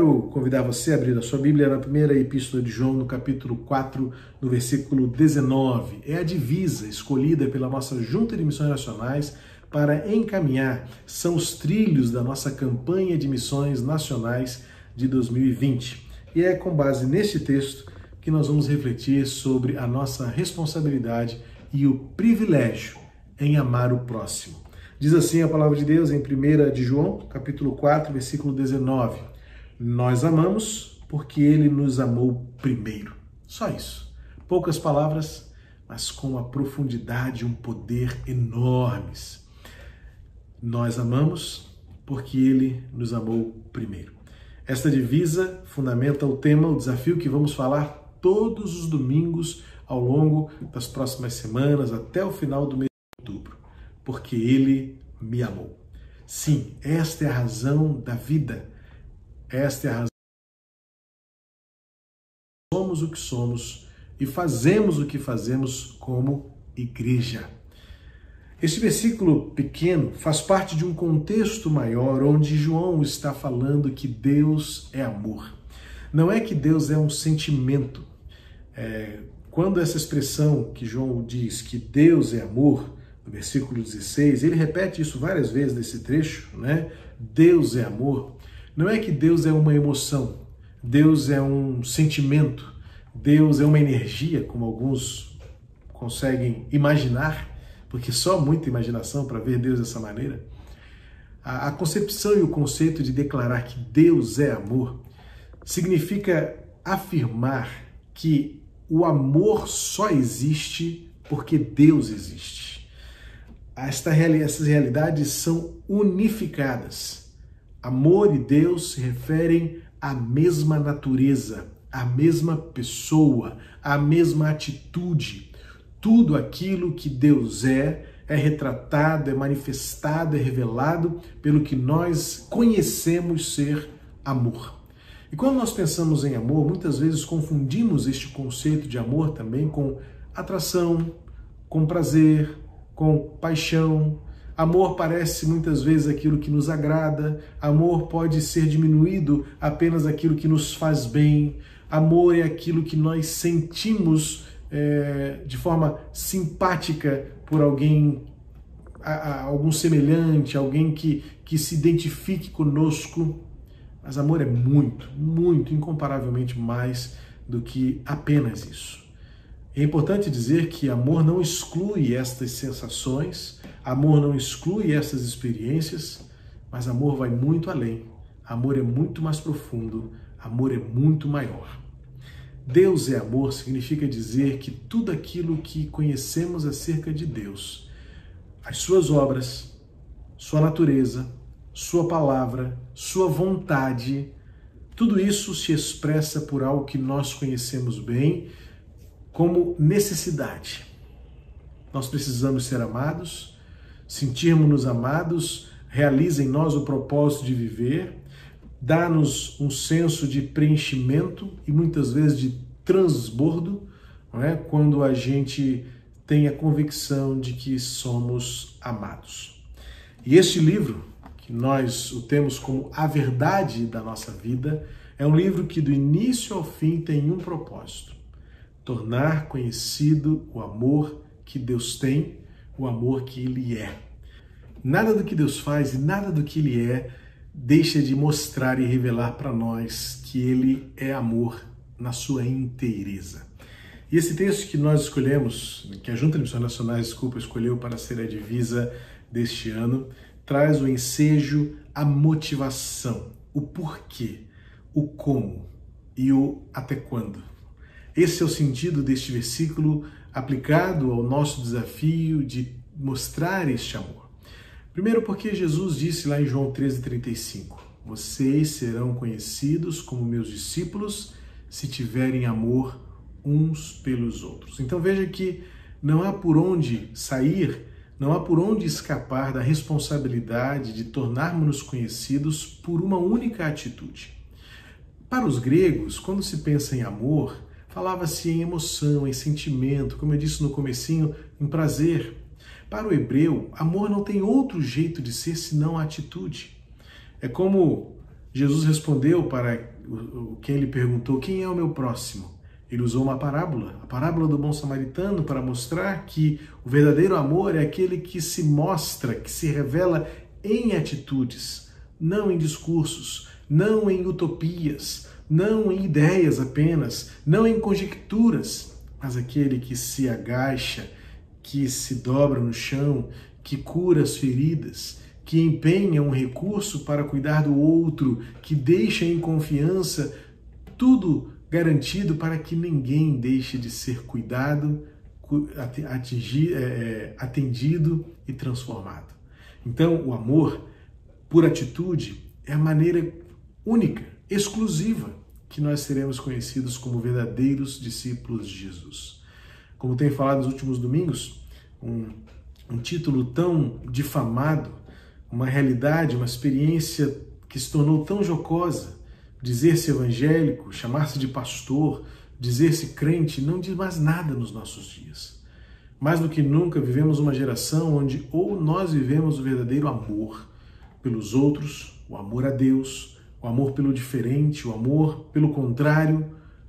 Quero convidar você a abrir a sua Bíblia na primeira epístola de João, no capítulo 4, no versículo 19. É a divisa escolhida pela nossa Junta de Missões Nacionais para encaminhar, são os trilhos da nossa campanha de missões nacionais de 2020. E é com base neste texto que nós vamos refletir sobre a nossa responsabilidade e o privilégio em amar o próximo. Diz assim a palavra de Deus em 1 de João, capítulo 4, versículo 19. Nós amamos porque ele nos amou primeiro. Só isso. Poucas palavras, mas com uma profundidade e um poder enormes. Nós amamos porque ele nos amou primeiro. Esta divisa fundamenta o tema, o desafio que vamos falar todos os domingos ao longo das próximas semanas até o final do mês de outubro. Porque ele me amou. Sim, esta é a razão da vida esta é a razão. Somos o que somos e fazemos o que fazemos como igreja. Este versículo pequeno faz parte de um contexto maior onde João está falando que Deus é amor. Não é que Deus é um sentimento. É, quando essa expressão que João diz que Deus é amor, no versículo 16, ele repete isso várias vezes nesse trecho, né? Deus é amor. Não é que Deus é uma emoção, Deus é um sentimento, Deus é uma energia, como alguns conseguem imaginar, porque só muita imaginação para ver Deus dessa maneira. A, concepção e o conceito de declarar que Deus é amor significa afirmar que o amor só existe porque Deus existe. Esta, essas realidades são unificadas Amor e Deus se referem à mesma natureza, à mesma pessoa, à mesma atitude. Tudo aquilo que Deus é é retratado, é manifestado, é revelado pelo que nós conhecemos ser amor. E quando nós pensamos em amor, muitas vezes confundimos este conceito de amor também com atração, com prazer, com paixão, Amor parece muitas vezes aquilo que nos agrada, amor pode ser diminuído apenas aquilo que nos faz bem, amor é aquilo que nós sentimos é, de forma simpática por alguém, a, a, algum semelhante, alguém que, que se identifique conosco. Mas amor é muito, muito, incomparavelmente mais do que apenas isso. É importante dizer que amor não exclui estas sensações, Amor não exclui essas experiências, mas amor vai muito além. Amor é muito mais profundo, amor é muito maior. Deus é amor significa dizer que tudo aquilo que conhecemos acerca de Deus, as suas obras, sua natureza, sua palavra, sua vontade, tudo isso se expressa por algo que nós conhecemos bem como necessidade. Nós precisamos ser amados, sentirmos-nos amados, realiza em nós o propósito de viver, dá-nos um senso de preenchimento e muitas vezes de transbordo, não é? quando a gente tem a convicção de que somos amados. E este livro, que nós o temos como a verdade da nossa vida, é um livro que do início ao fim tem um propósito: tornar conhecido o amor que Deus tem o amor que ele é. Nada do que Deus faz e nada do que ele é deixa de mostrar e revelar para nós que ele é amor na sua inteireza. E esse texto que nós escolhemos, que a Junta de Missões Nacionais, desculpa, escolheu para ser a divisa deste ano, traz o ensejo, a motivação, o porquê, o como e o até quando. Esse é o sentido deste versículo aplicado ao nosso desafio de mostrar este amor. Primeiro, porque Jesus disse lá em João 13,35: Vocês serão conhecidos como meus discípulos se tiverem amor uns pelos outros. Então veja que não há por onde sair, não há por onde escapar da responsabilidade de tornarmos-nos conhecidos por uma única atitude. Para os gregos, quando se pensa em amor, falava-se em emoção, em sentimento, como eu disse no comecinho, em prazer. Para o hebreu, amor não tem outro jeito de ser senão a atitude. É como Jesus respondeu para quem lhe perguntou: Quem é o meu próximo? Ele usou uma parábola, a parábola do bom samaritano, para mostrar que o verdadeiro amor é aquele que se mostra, que se revela em atitudes, não em discursos, não em utopias, não em ideias apenas, não em conjecturas, mas aquele que se agacha, que se dobra no chão, que cura as feridas, que empenha um recurso para cuidar do outro, que deixa em confiança tudo garantido para que ninguém deixe de ser cuidado, é, é, atendido e transformado. Então, o amor, por atitude, é a maneira única, exclusiva, que nós seremos conhecidos como verdadeiros discípulos de Jesus. Como tenho falado nos últimos domingos, um, um título tão difamado, uma realidade, uma experiência que se tornou tão jocosa, dizer-se evangélico, chamar-se de pastor, dizer-se crente, não diz mais nada nos nossos dias. Mais do que nunca, vivemos uma geração onde ou nós vivemos o verdadeiro amor pelos outros, o amor a Deus, o amor pelo diferente, o amor pelo contrário,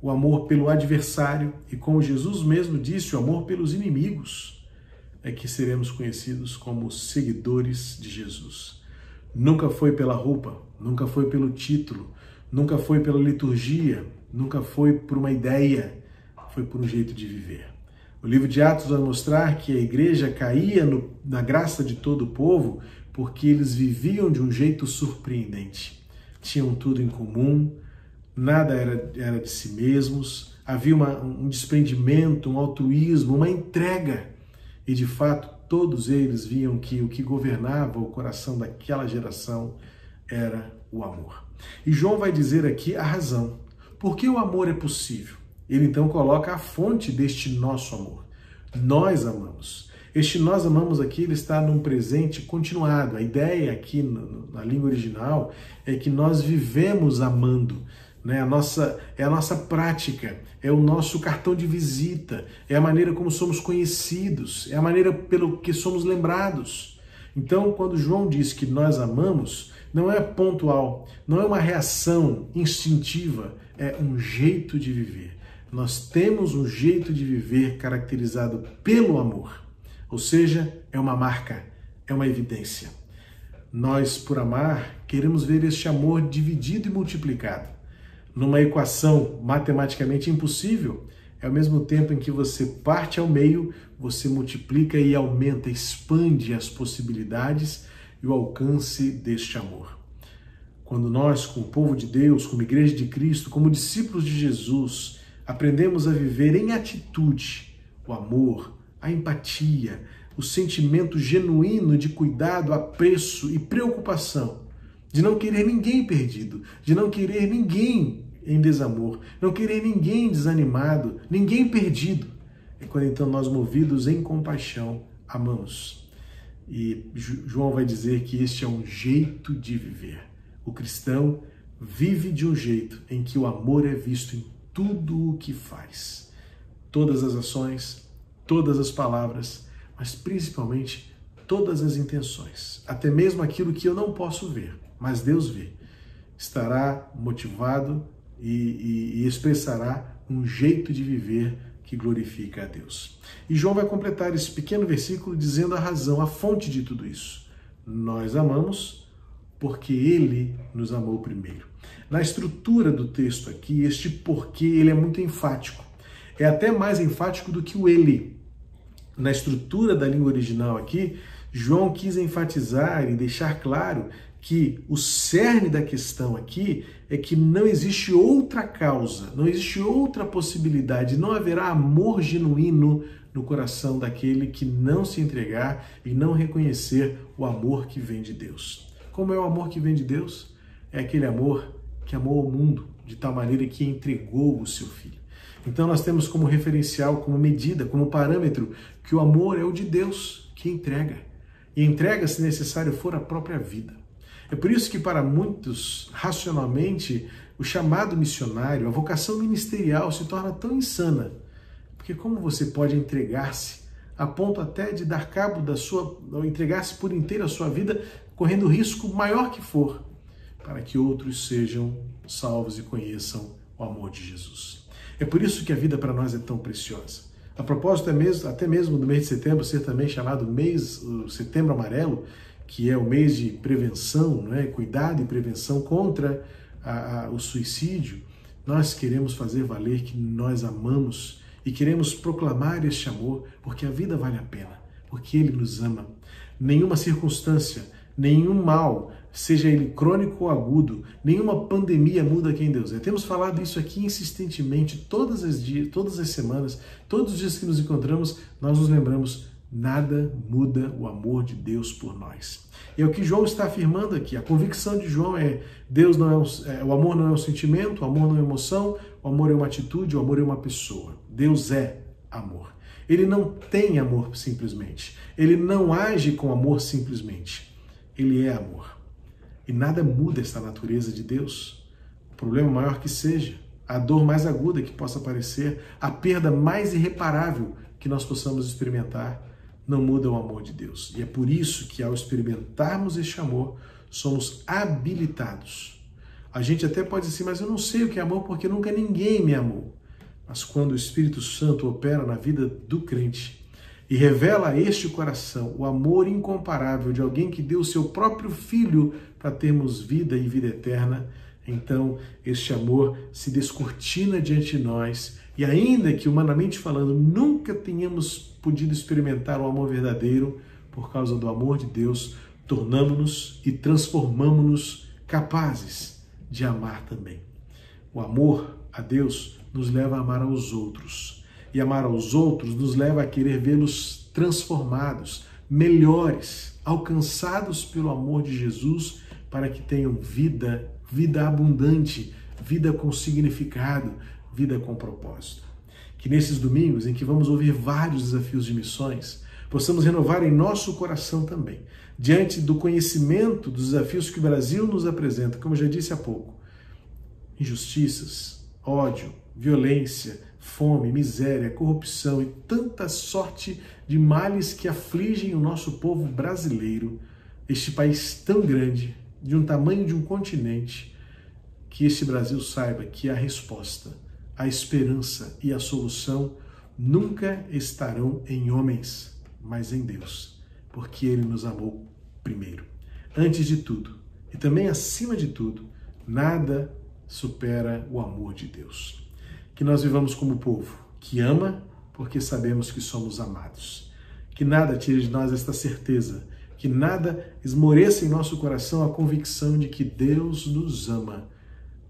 o amor pelo adversário e, como Jesus mesmo disse, o amor pelos inimigos, é que seremos conhecidos como seguidores de Jesus. Nunca foi pela roupa, nunca foi pelo título, nunca foi pela liturgia, nunca foi por uma ideia, foi por um jeito de viver. O livro de Atos vai mostrar que a igreja caía no, na graça de todo o povo porque eles viviam de um jeito surpreendente. Tinham tudo em comum, nada era, era de si mesmos, havia uma, um desprendimento, um altruísmo, uma entrega. E de fato, todos eles viam que o que governava o coração daquela geração era o amor. E João vai dizer aqui a razão. Por que o amor é possível? Ele então coloca a fonte deste nosso amor. Nós amamos. Este nós amamos aqui, ele está num presente continuado. A ideia aqui na língua original é que nós vivemos amando. Né? A nossa, é a nossa prática, é o nosso cartão de visita, é a maneira como somos conhecidos, é a maneira pelo que somos lembrados. Então, quando João diz que nós amamos, não é pontual, não é uma reação instintiva, é um jeito de viver. Nós temos um jeito de viver caracterizado pelo amor, ou seja, é uma marca, é uma evidência. Nós, por amar, queremos ver este amor dividido e multiplicado. Numa equação matematicamente impossível, é ao mesmo tempo em que você parte ao meio, você multiplica e aumenta, expande as possibilidades e o alcance deste amor. Quando nós, como povo de Deus, como igreja de Cristo, como discípulos de Jesus, aprendemos a viver em atitude o amor, a empatia, o sentimento genuíno de cuidado, apreço e preocupação, de não querer ninguém perdido, de não querer ninguém em desamor, não querer ninguém desanimado, ninguém perdido. É quando então nós, movidos em compaixão, amamos. E João vai dizer que este é um jeito de viver. O cristão vive de um jeito em que o amor é visto em tudo o que faz. Todas as ações, todas as palavras, mas principalmente todas as intenções. Até mesmo aquilo que eu não posso ver, mas Deus vê. Estará motivado e, e, e expressará um jeito de viver que glorifica a Deus. E João vai completar esse pequeno versículo dizendo a razão, a fonte de tudo isso. Nós amamos porque ele nos amou primeiro. Na estrutura do texto aqui, este porquê ele é muito enfático. É até mais enfático do que o ele. Na estrutura da língua original aqui, João quis enfatizar e deixar claro que o cerne da questão aqui é que não existe outra causa, não existe outra possibilidade, não haverá amor genuíno no coração daquele que não se entregar e não reconhecer o amor que vem de Deus. Como é o amor que vem de Deus? É aquele amor que amou o mundo de tal maneira que entregou o seu filho. Então nós temos como referencial, como medida, como parâmetro que o amor é o de Deus que entrega. E entrega, se necessário for, a própria vida. É por isso que, para muitos, racionalmente, o chamado missionário, a vocação ministerial se torna tão insana. Porque como você pode entregar-se a ponto até de dar cabo da sua, ou entregar-se por inteiro a sua vida, correndo risco maior que for, para que outros sejam salvos e conheçam o amor de Jesus. É por isso que a vida para nós é tão preciosa. A propósito, é mesmo, até mesmo no mês de setembro ser também chamado mês, setembro amarelo, que é o mês de prevenção, né, cuidado e prevenção contra a, a, o suicídio, nós queremos fazer valer que nós amamos e queremos proclamar este amor porque a vida vale a pena, porque Ele nos ama. Nenhuma circunstância, nenhum mal, seja ele crônico ou agudo, nenhuma pandemia muda quem Deus é. Temos falado isso aqui insistentemente todas as dias, todas as semanas, todos os dias que nos encontramos, nós nos lembramos nada muda o amor de Deus por nós. E é o que João está afirmando aqui. A convicção de João é: Deus não é, um, é o amor não é um sentimento, o amor não é emoção, o amor é uma atitude, o amor é uma pessoa. Deus é amor. Ele não tem amor simplesmente. Ele não age com amor simplesmente. Ele é amor. E nada muda essa natureza de Deus. O problema maior que seja, a dor mais aguda que possa aparecer, a perda mais irreparável que nós possamos experimentar, não muda o amor de Deus. E é por isso que, ao experimentarmos este amor, somos habilitados. A gente até pode dizer, mas eu não sei o que é amor porque nunca ninguém me amou. Mas quando o Espírito Santo opera na vida do crente e revela a este coração o amor incomparável de alguém que deu o seu próprio filho para termos vida e vida eterna, então este amor se descortina diante de nós e ainda que humanamente falando nunca tenhamos podido experimentar o amor verdadeiro, por causa do amor de Deus, tornamos-nos e transformamos-nos capazes de amar também. O amor a Deus nos leva a amar aos outros. E amar aos outros nos leva a querer vê-los transformados, melhores, alcançados pelo amor de Jesus, para que tenham vida, vida abundante, vida com significado, vida com propósito. Que nesses domingos, em que vamos ouvir vários desafios de missões, possamos renovar em nosso coração também, diante do conhecimento dos desafios que o Brasil nos apresenta, como já disse há pouco, injustiças, ódio, violência, fome, miséria, corrupção e tanta sorte de males que afligem o nosso povo brasileiro, este país tão grande, de um tamanho de um continente, que este Brasil saiba que a resposta, a esperança e a solução nunca estarão em homens, mas em Deus, porque Ele nos amou primeiro. Antes de tudo, e também acima de tudo, nada supera o amor de Deus. Que nós vivamos como povo que ama porque sabemos que somos amados. Que nada tire de nós esta certeza, que nada esmoreça em nosso coração a convicção de que Deus nos ama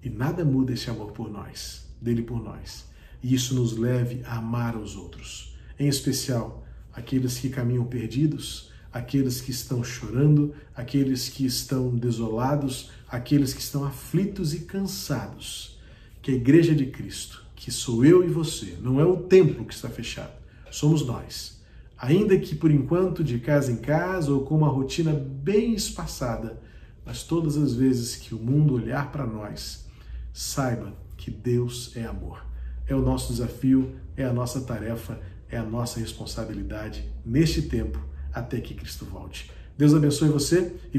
e nada muda esse amor por nós, dele por nós. E isso nos leve a amar os outros, em especial aqueles que caminham perdidos, aqueles que estão chorando, aqueles que estão desolados, aqueles que estão aflitos e cansados. Que a Igreja de Cristo, que sou eu e você, não é o templo que está fechado, somos nós. Ainda que por enquanto de casa em casa ou com uma rotina bem espaçada, mas todas as vezes que o mundo olhar para nós, saiba que Deus é amor. É o nosso desafio, é a nossa tarefa, é a nossa responsabilidade neste tempo até que Cristo volte. Deus abençoe você e